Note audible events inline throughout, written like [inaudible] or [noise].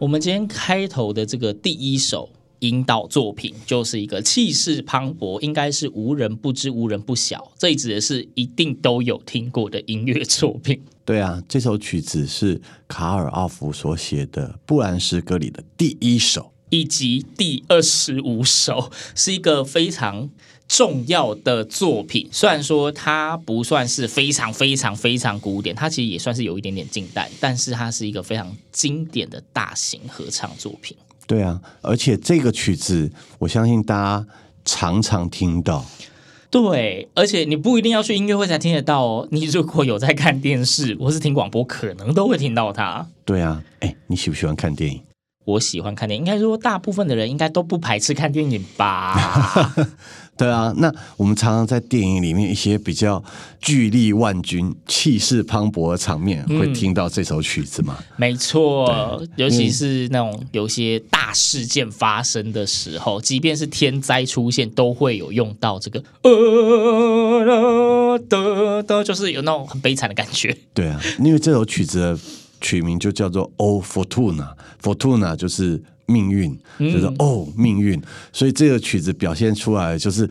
我们今天开头的这个第一首引导作品，就是一个气势磅礴，应该是无人不知、无人不晓，这指的是一定都有听过的音乐作品。对啊，这首曲子是卡尔奥夫所写的布兰诗歌里的第一首，以及第二十五首，是一个非常。重要的作品，虽然说它不算是非常非常非常古典，它其实也算是有一点点近代，但是它是一个非常经典的大型合唱作品。对啊，而且这个曲子，我相信大家常常听到。对，而且你不一定要去音乐会才听得到哦，你如果有在看电视或是听广播，可能都会听到它。对啊，哎，你喜不喜欢看电影？我喜欢看电影，应该说大部分的人应该都不排斥看电影吧。[laughs] 对啊，那我们常常在电影里面一些比较巨力万钧、气势磅礴的场面，会听到这首曲子吗？嗯、没错，尤其是那种有些大事件发生的时候，即便是天灾出现，都会有用到这个，呃，的的，就是有那种很悲惨的感觉。对啊，因为这首曲子的曲名就叫做《O Fortuna》，Fortuna 就是。命运就是、嗯、哦，命运，所以这个曲子表现出来就是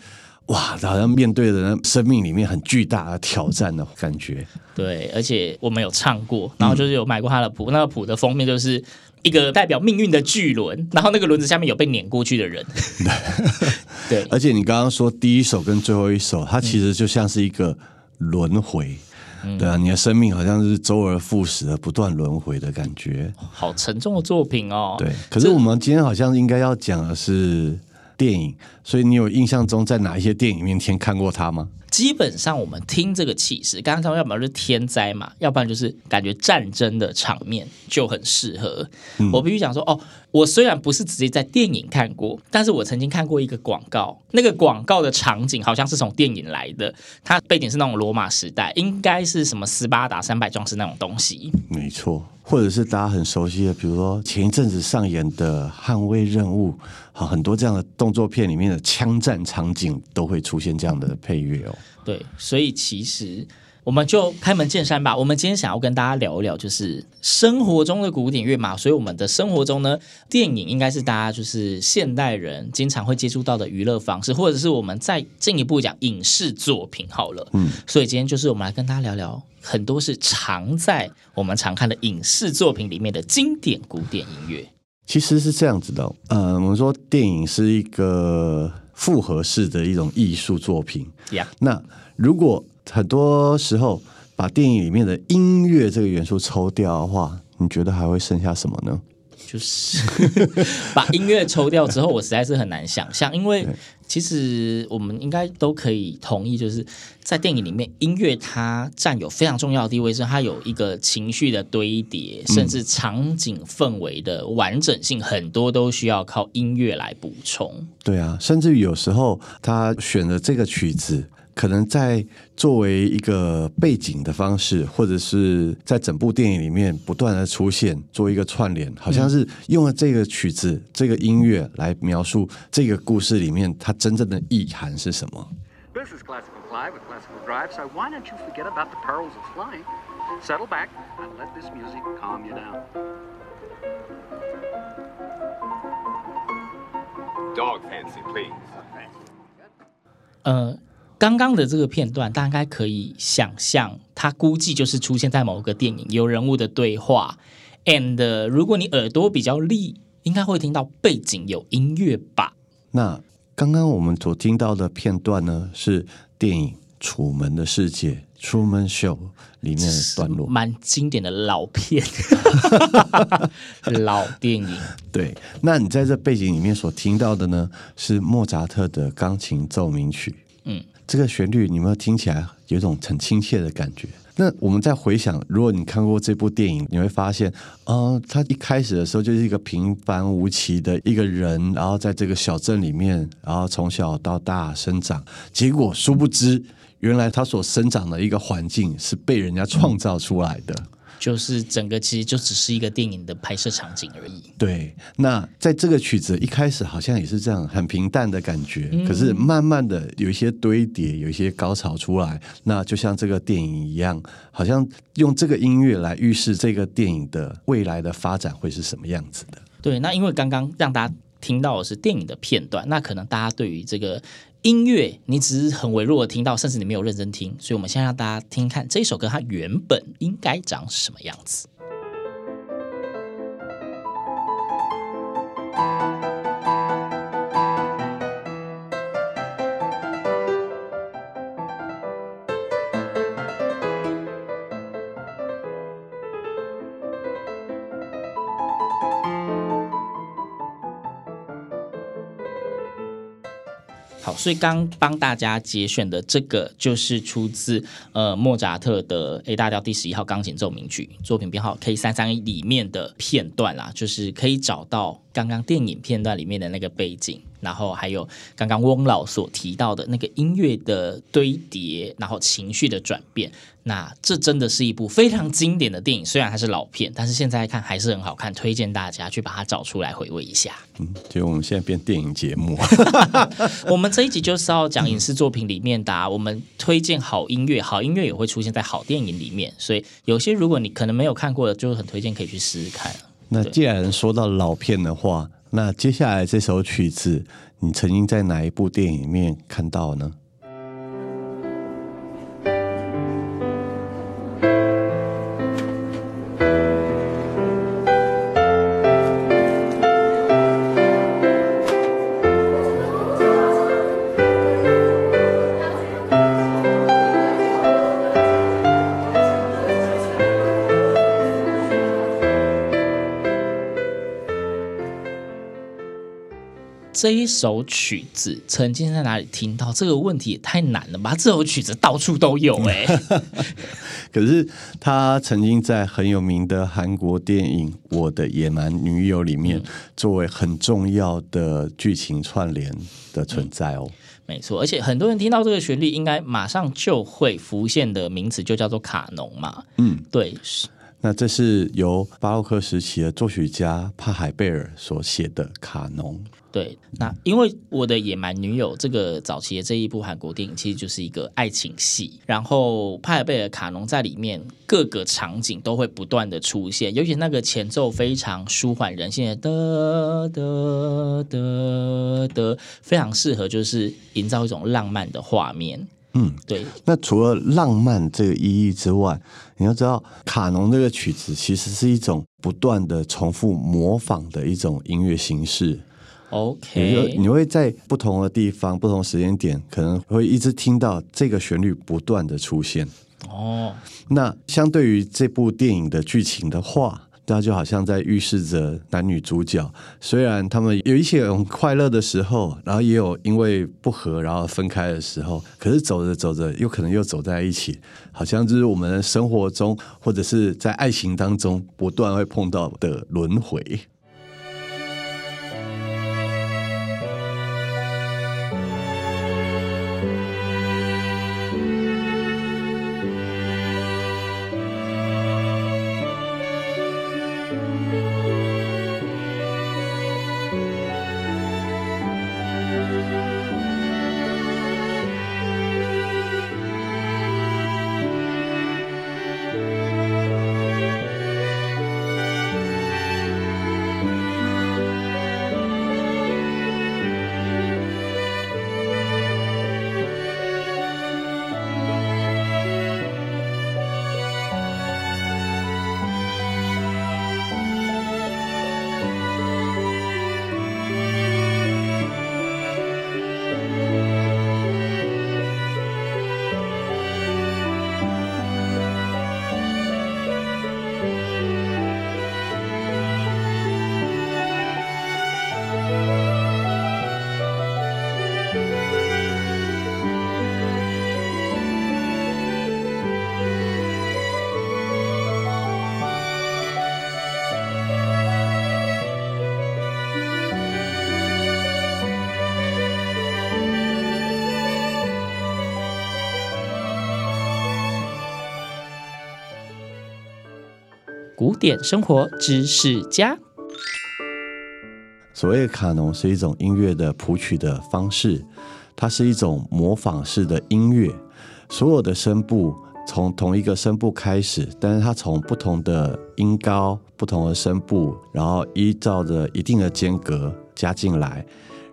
哇，好像面对人生命里面很巨大的挑战的感觉。对，而且我们有唱过，然后就是有买过他的谱，嗯、那个谱的封面就是一个代表命运的巨轮，然后那个轮子下面有被碾过去的人。[laughs] [laughs] 对，而且你刚刚说第一首跟最后一首，它其实就像是一个轮回。嗯对啊，你的生命好像是周而复始的不断轮回的感觉，好沉重的作品哦。对，可是我们今天好像应该要讲的是电影，所以你有印象中在哪一些电影面前看过它吗？基本上我们听这个气势，刚刚说要不然就是天灾嘛，要不然就是感觉战争的场面就很适合。嗯、我必须讲说，哦，我虽然不是直接在电影看过，但是我曾经看过一个广告，那个广告的场景好像是从电影来的，它背景是那种罗马时代，应该是什么斯巴达三百壮士那种东西。没错。或者是大家很熟悉的，比如说前一阵子上演的《捍卫任务》，好，很多这样的动作片里面的枪战场景都会出现这样的配乐哦。对，所以其实。我们就开门见山吧。我们今天想要跟大家聊一聊，就是生活中的古典乐嘛。所以我们的生活中呢，电影应该是大家就是现代人经常会接触到的娱乐方式，或者是我们再进一步讲影视作品好了。嗯，所以今天就是我们来跟大家聊聊很多是藏在我们常看的影视作品里面的经典古典音乐。其实是这样子的，嗯、呃，我们说电影是一个复合式的一种艺术作品。呀，那如果很多时候，把电影里面的音乐这个元素抽掉的话，你觉得还会剩下什么呢？就是 [laughs] 把音乐抽掉之后，我实在是很难想象，因为其实我们应该都可以同意，就是在电影里面，音乐它占有非常重要的地位，是它有一个情绪的堆叠，甚至场景氛围的完整性，很多都需要靠音乐来补充。对啊，甚至于有时候他选的这个曲子。可能在作为一个背景的方式，或者是在整部电影里面不断的出现，做一个串联，好像是用了这个曲子、嗯、这个音乐来描述这个故事里面它真正的意涵是什么。This is classical fly with classical drive, so why don't you forget about the perils of flying? Settle back and let this music calm you down. Dog fancy, please. 呃。刚刚的这个片段，大概可以想象，它估计就是出现在某个电影，有人物的对话。And 如果你耳朵比较利，应该会听到背景有音乐吧？那刚刚我们所听到的片段呢，是电影《楚门的世界》（Truman Show） 里面的段落，蛮经典的老片，[laughs] 老电影。对，那你在这背景里面所听到的呢，是莫扎特的钢琴奏鸣曲。嗯。这个旋律，你们听起来有一种很亲切的感觉？那我们再回想，如果你看过这部电影，你会发现，啊，他一开始的时候就是一个平凡无奇的一个人，然后在这个小镇里面，然后从小到大生长，结果殊不知，原来他所生长的一个环境是被人家创造出来的。就是整个其实就只是一个电影的拍摄场景而已。对，那在这个曲子一开始好像也是这样很平淡的感觉，嗯、可是慢慢的有一些堆叠，有一些高潮出来，那就像这个电影一样，好像用这个音乐来预示这个电影的未来的发展会是什么样子的。对，那因为刚刚让大家听到的是电影的片段，那可能大家对于这个。音乐，你只是很微弱的听到，甚至你没有认真听，所以我们先让大家听看这一首歌，它原本应该长什么样子。好，所以刚帮大家节选的这个就是出自呃莫扎特的 A 大调第十一号钢琴奏鸣曲作品编号 K 三三一里面的片段啦，就是可以找到刚刚电影片段里面的那个背景。然后还有刚刚翁老所提到的那个音乐的堆叠，然后情绪的转变，那这真的是一部非常经典的电影。虽然它是老片，但是现在看还是很好看，推荐大家去把它找出来回味一下。嗯，就我们现在变电影节目，[laughs] 我们这一集就是要讲影视作品里面的、啊，我们推荐好音乐，好音乐也会出现在好电影里面。所以有些如果你可能没有看过的，就很推荐可以去试试看。那既然说到老片的话。那接下来这首曲子，你曾经在哪一部电影里面看到呢？这一首曲子曾经在哪里听到？这个问题也太难了吧！这首曲子到处都有哎、欸。[laughs] 可是他曾经在很有名的韩国电影《我的野蛮女友》里面，作为很重要的剧情串联的存在哦。没错，而且很多人听到这个旋律，应该马上就会浮现的名词就叫做卡农嘛。嗯，对。那这是由巴洛克时期的作曲家帕海贝尔所写的卡农。对，那因为我的野蛮女友这个早期的这一部韩国电影，其实就是一个爱情戏。然后帕海贝尔卡农在里面各个场景都会不断的出现，尤其那个前奏非常舒缓人心的的的的的，非常适合就是营造一种浪漫的画面。嗯，对。那除了浪漫这个意义之外，你要知道卡农这个曲子其实是一种不断的重复模仿的一种音乐形式。OK，你会在不同的地方、不同时间点，可能会一直听到这个旋律不断的出现。哦，那相对于这部电影的剧情的话，那就好像在预示着男女主角，虽然他们有一些很快乐的时候，然后也有因为不和然后分开的时候，可是走着走着，又可能又走在一起，好像就是我们生活中或者是在爱情当中不断会碰到的轮回。古典生活知识家。所谓卡农是一种音乐的谱曲的方式，它是一种模仿式的音乐，所有的声部从同一个声部开始，但是它从不同的音高、不同的声部，然后依照着一定的间隔加进来，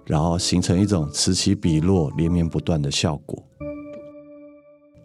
然后形成一种此起彼落、连绵不断的效果。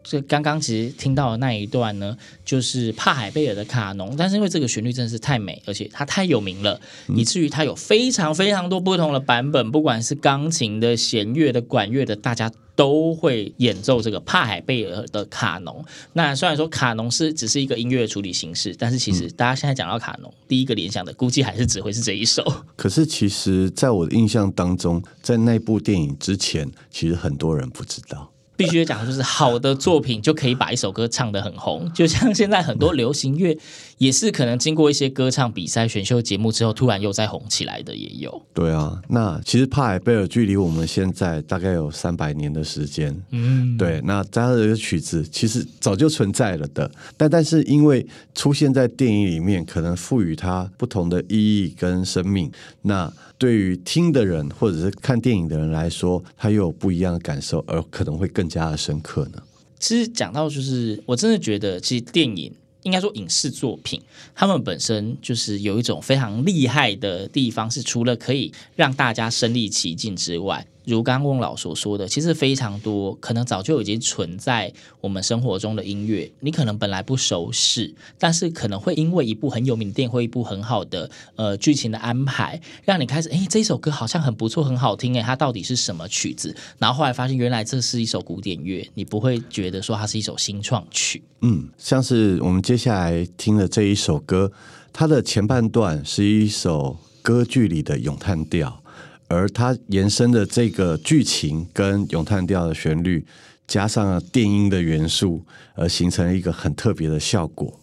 这刚刚其实听到的那一段呢，就是帕海贝尔的卡农，但是因为这个旋律真的是太美，而且它太有名了，嗯、以至于它有非常非常多不同的版本，不管是钢琴的、弦乐的、管乐的，大家都会演奏这个帕海贝尔的卡农。那虽然说卡农是只是一个音乐处理形式，但是其实大家现在讲到卡农，嗯、第一个联想的估计还是只会是这一首。可是其实，在我的印象当中，在那部电影之前，其实很多人不知道。必须讲，就是好的作品就可以把一首歌唱得很红，就像现在很多流行乐也是可能经过一些歌唱比赛、选秀节目之后，突然又再红起来的也有。对啊，那其实帕海贝尔距离我们现在大概有三百年的时间。嗯，对，那这样的曲子其实早就存在了的，但但是因为出现在电影里面，可能赋予它不同的意义跟生命。那对于听的人或者是看电影的人来说，他又有不一样的感受，而可能会更加的深刻呢。其实讲到就是，我真的觉得，其实电影应该说影视作品，他们本身就是有一种非常厉害的地方，是除了可以让大家身临其境之外。如刚翁老所说的，其实非常多，可能早就已经存在我们生活中的音乐，你可能本来不熟悉，但是可能会因为一部很有名的电影或一部很好的呃剧情的安排，让你开始哎，这首歌好像很不错，很好听哎，它到底是什么曲子？然后后来发现原来这是一首古典乐，你不会觉得说它是一首新创曲。嗯，像是我们接下来听的这一首歌，它的前半段是一首歌剧里的咏叹调。而它延伸的这个剧情跟咏叹调的旋律，加上了电音的元素，而形成了一个很特别的效果。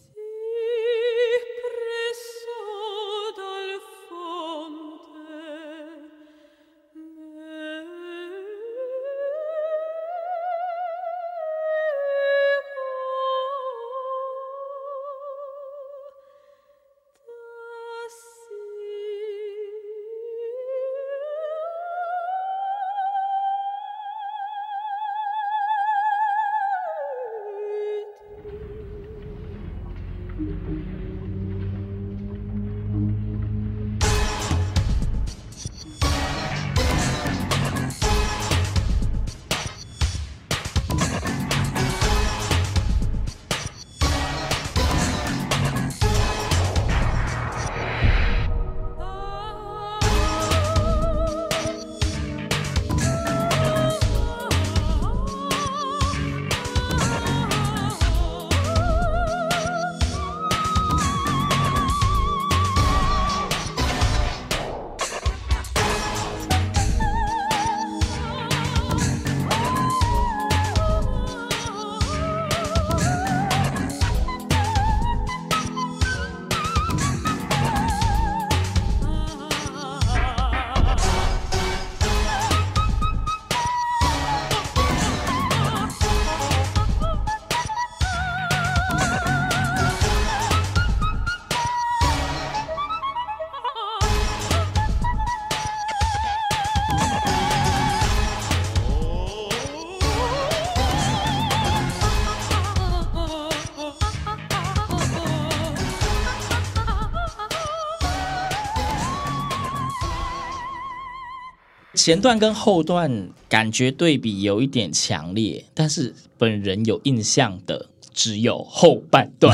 前段跟后段感觉对比有一点强烈，但是本人有印象的只有后半段，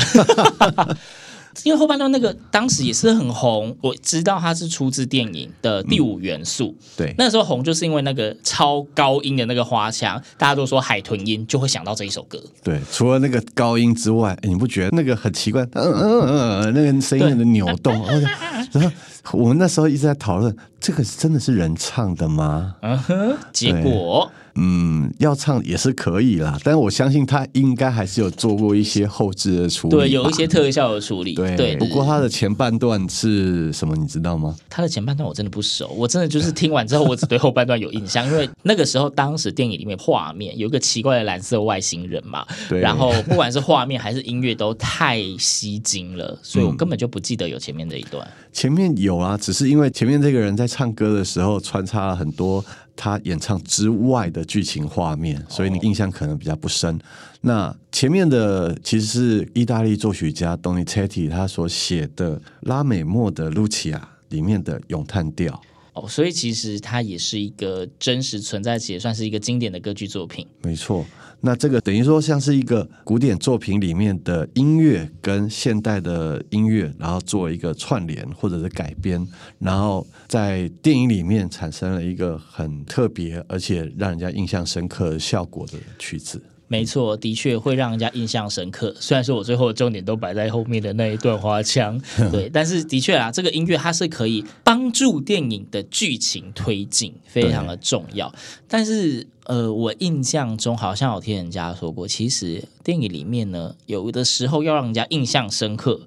[laughs] 因为后半段那个当时也是很红，我知道它是出自电影的第五元素。嗯、对，那时候红就是因为那个超高音的那个花腔，大家都说海豚音就会想到这一首歌。对，除了那个高音之外，你不觉得那个很奇怪？嗯嗯嗯，那个声音的扭动，然 [laughs] 后我们那时候一直在讨论，这个真的是人唱的吗？嗯哼，结果。嗯，要唱也是可以啦，但是我相信他应该还是有做过一些后置的处理，对，有一些特效的处理。对，对，不过他的前半段是什么，你知道吗？他的前半段我真的不熟，我真的就是听完之后，我只对后半段有印象，因为那个时候当时电影里面画面有一个奇怪的蓝色外星人嘛，[laughs] 对，然后不管是画面还是音乐都太吸睛了，所以我根本就不记得有前面这一段。前面有啊，只是因为前面这个人在唱歌的时候穿插了很多。他演唱之外的剧情画面，所以你印象可能比较不深。那前面的其实是意大利作曲家 Donizetti 他所写的拉美莫的《露琪亚》里面的咏叹调。哦，所以其实它也是一个真实存在，且算是一个经典的歌剧作品。没错。那这个等于说像是一个古典作品里面的音乐跟现代的音乐，然后做一个串联或者是改编，然后在电影里面产生了一个很特别而且让人家印象深刻效果的曲子。没错，的确会让人家印象深刻。虽然说我最后的重点都摆在后面的那一段花腔，[laughs] 对，但是的确啊，这个音乐它是可以帮助电影的剧情推进，非常的重要。但是呃，我印象中好像有听人家说过，其实电影里面呢，有的时候要让人家印象深刻。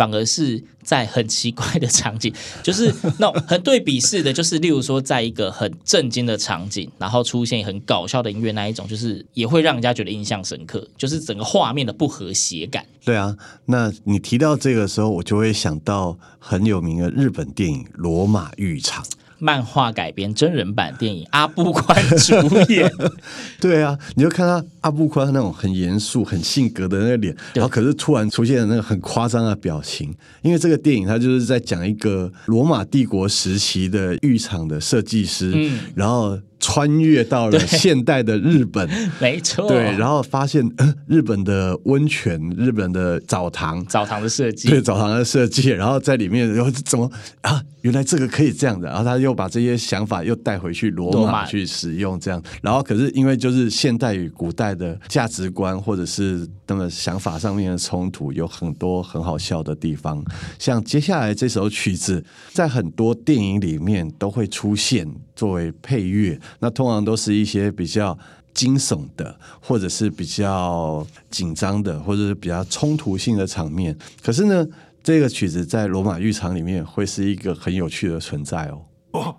反而是在很奇怪的场景，[laughs] 就是那很对比式的，就是例如说，在一个很震惊的场景，然后出现很搞笑的音乐，那一种就是也会让人家觉得印象深刻，就是整个画面的不和谐感。对啊，那你提到这个时候，我就会想到很有名的日本电影《罗马浴场》。漫画改编真人版电影，阿布宽主演。[laughs] 对啊，你就看他阿布宽那种很严肃、很性格的那个脸，然后可是突然出现了那个很夸张的表情。因为这个电影它就是在讲一个罗马帝国时期的浴场的设计师，嗯，然后。穿越到了现代的日本，[laughs] 没错，对，然后发现日本的温泉、日本的澡堂、澡堂的设计，对，澡堂的设计，然后在里面，然后怎么啊？原来这个可以这样的，然后他又把这些想法又带回去罗马去使用，这样，然后可是因为就是现代与古代的价值观或者是那么想法上面的冲突，有很多很好笑的地方。像接下来这首曲子，在很多电影里面都会出现作为配乐。那通常都是一些比较惊悚的，或者是比较紧张的，或者是比较冲突性的场面。可是呢，这个曲子在罗马浴场里面会是一个很有趣的存在哦。哦。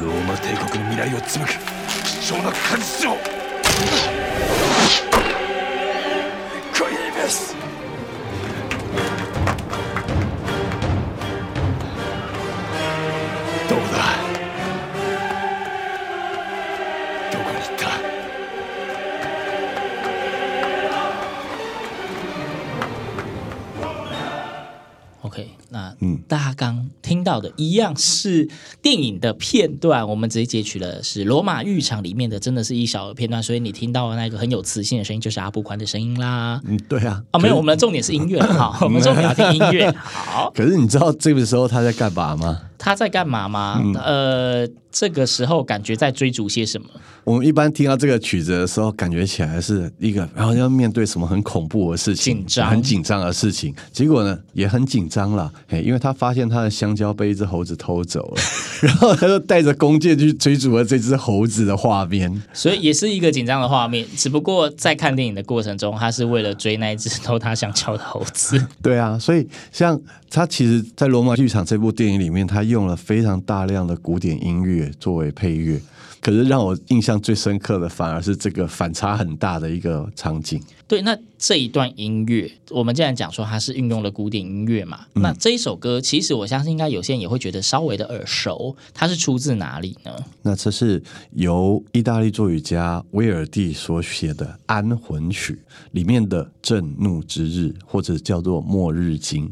罗马帝国的未来を纺ぐ贵重な果实を。 大家刚听到的一样是电影的片段，我们直接截取了是《罗马浴场》里面的，真的是一小片段，所以你听到的那个很有磁性的声音，就是阿布宽的声音啦。嗯，对啊，啊，没有，我们的重点是音乐，[laughs] 好，我们重点要听音乐。好，[laughs] 可是你知道这个时候他在干嘛吗？他在干嘛吗？嗯、呃，这个时候感觉在追逐些什么？我们一般听到这个曲子的时候，感觉起来是一个，然后要面对什么很恐怖的事情，紧张，很紧张的事情。结果呢，也很紧张了，嘿，因为他发现他的香蕉被一只猴子偷走了，[laughs] 然后他就带着弓箭去追逐了这只猴子的画面，所以也是一个紧张的画面。只不过在看电影的过程中，他是为了追那一只偷他香蕉的猴子。[laughs] 对啊，所以像他其实，在《罗马剧场》这部电影里面，他用了非常大量的古典音乐作为配乐。可是让我印象最深刻的，反而是这个反差很大的一个场景。对，那这一段音乐，我们既然讲说它是运用了古典音乐嘛，嗯、那这一首歌，其实我相信应该有些人也会觉得稍微的耳熟。它是出自哪里呢？那这是由意大利作曲家威尔第所写的《安魂曲》里面的《震怒之日》，或者叫做《末日经》。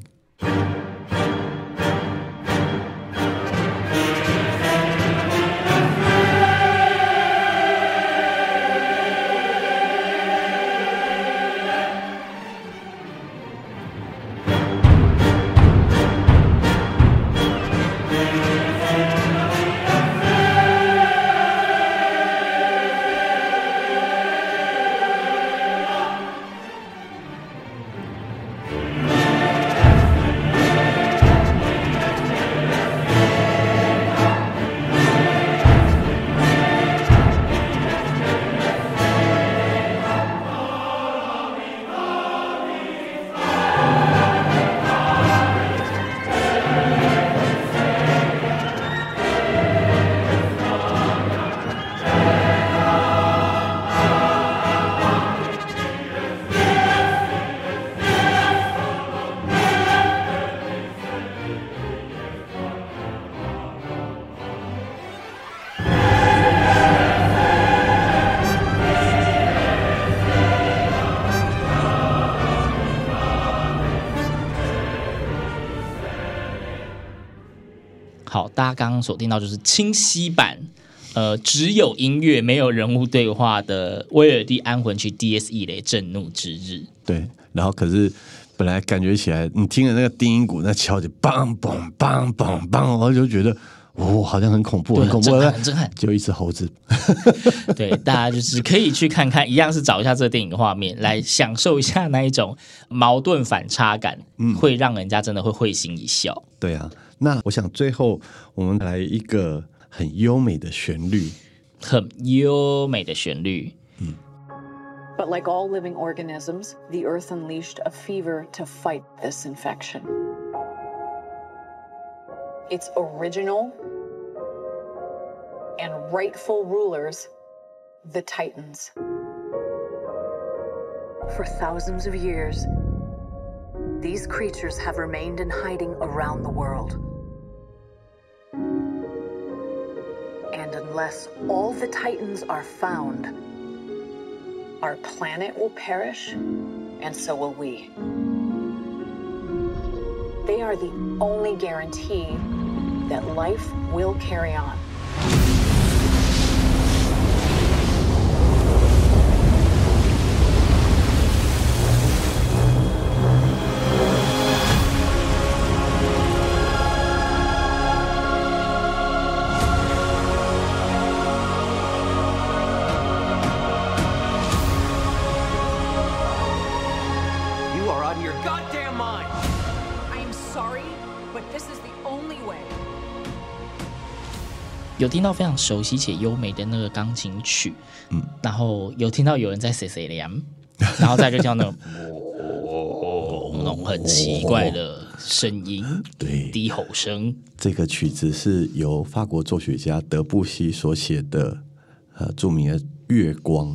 刚刚所听到就是清晰版，呃，只有音乐没有人物对话的《威尔第安魂曲》D.S.E 雷震怒之日。对，然后可是本来感觉起来，你听着那个低音鼓那敲起，梆梆梆梆梆，然后就觉得。哦，好像很恐怖，很恐怖，很震撼，就一只猴子。[laughs] 对，大家就是可以去看看，一样是找一下这个电影的画面，来享受一下那一种矛盾反差感，嗯，会让人家真的会会心一笑。对啊，那我想最后我们来一个很优美的旋律，很优美的旋律。嗯。But like all living organisms, the earth unleashed a fever to fight this infection. Its original and rightful rulers, the Titans. For thousands of years, these creatures have remained in hiding around the world. And unless all the Titans are found, our planet will perish, and so will we. They are the only guarantee that life will carry on. 有听到非常熟悉且优美的那个钢琴曲，嗯，然后有听到有人在 C C 凉，然后再就听到那种 [laughs] 哦，那种很奇怪的声音，对，低吼声。这个曲子是由法国作曲家德布西所写的，呃，著名的《月光》。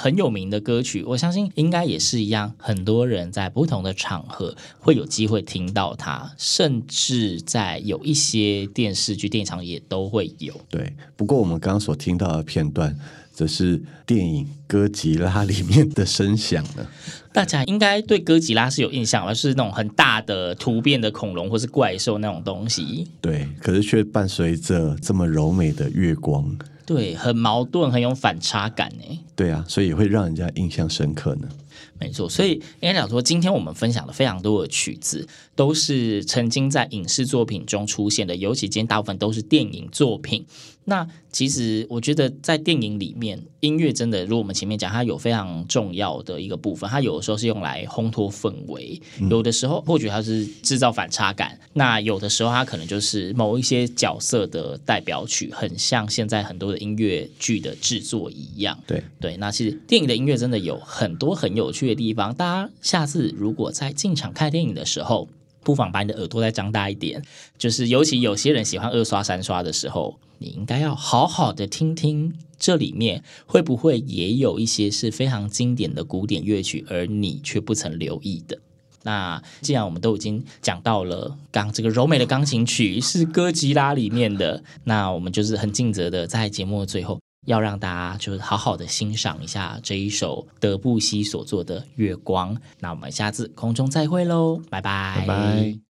很有名的歌曲，我相信应该也是一样，很多人在不同的场合会有机会听到它，甚至在有一些电视剧、电影场也都会有。对，不过我们刚刚所听到的片段，则是电影《哥吉拉》里面的声响了。大家应该对哥吉拉是有印象吧？是那种很大的突变的恐龙或是怪兽那种东西。对，可是却伴随着这么柔美的月光。对，很矛盾，很有反差感呢。对啊，所以会让人家印象深刻呢。没错，所以应该讲说，今天我们分享了非常多的曲子，都是曾经在影视作品中出现的，尤其今天大部分都是电影作品。那其实我觉得，在电影里面，音乐真的，如果我们前面讲，它有非常重要的一个部分。它有的时候是用来烘托氛围，有的时候或许它是制造反差感。那有的时候，它可能就是某一些角色的代表曲，很像现在很多的音乐剧的制作一样。对对，那其实电影的音乐真的有很多很有趣的地方。大家下次如果在进场看电影的时候，不妨把你的耳朵再张大一点，就是尤其有些人喜欢二刷三刷的时候，你应该要好好的听听这里面会不会也有一些是非常经典的古典乐曲，而你却不曾留意的。那既然我们都已经讲到了，刚这个柔美的钢琴曲是哥吉拉里面的，那我们就是很尽责的在节目的最后。要让大家就是好好的欣赏一下这一首德布西所做的《月光》。那我们下次空中再会喽，拜拜，拜拜。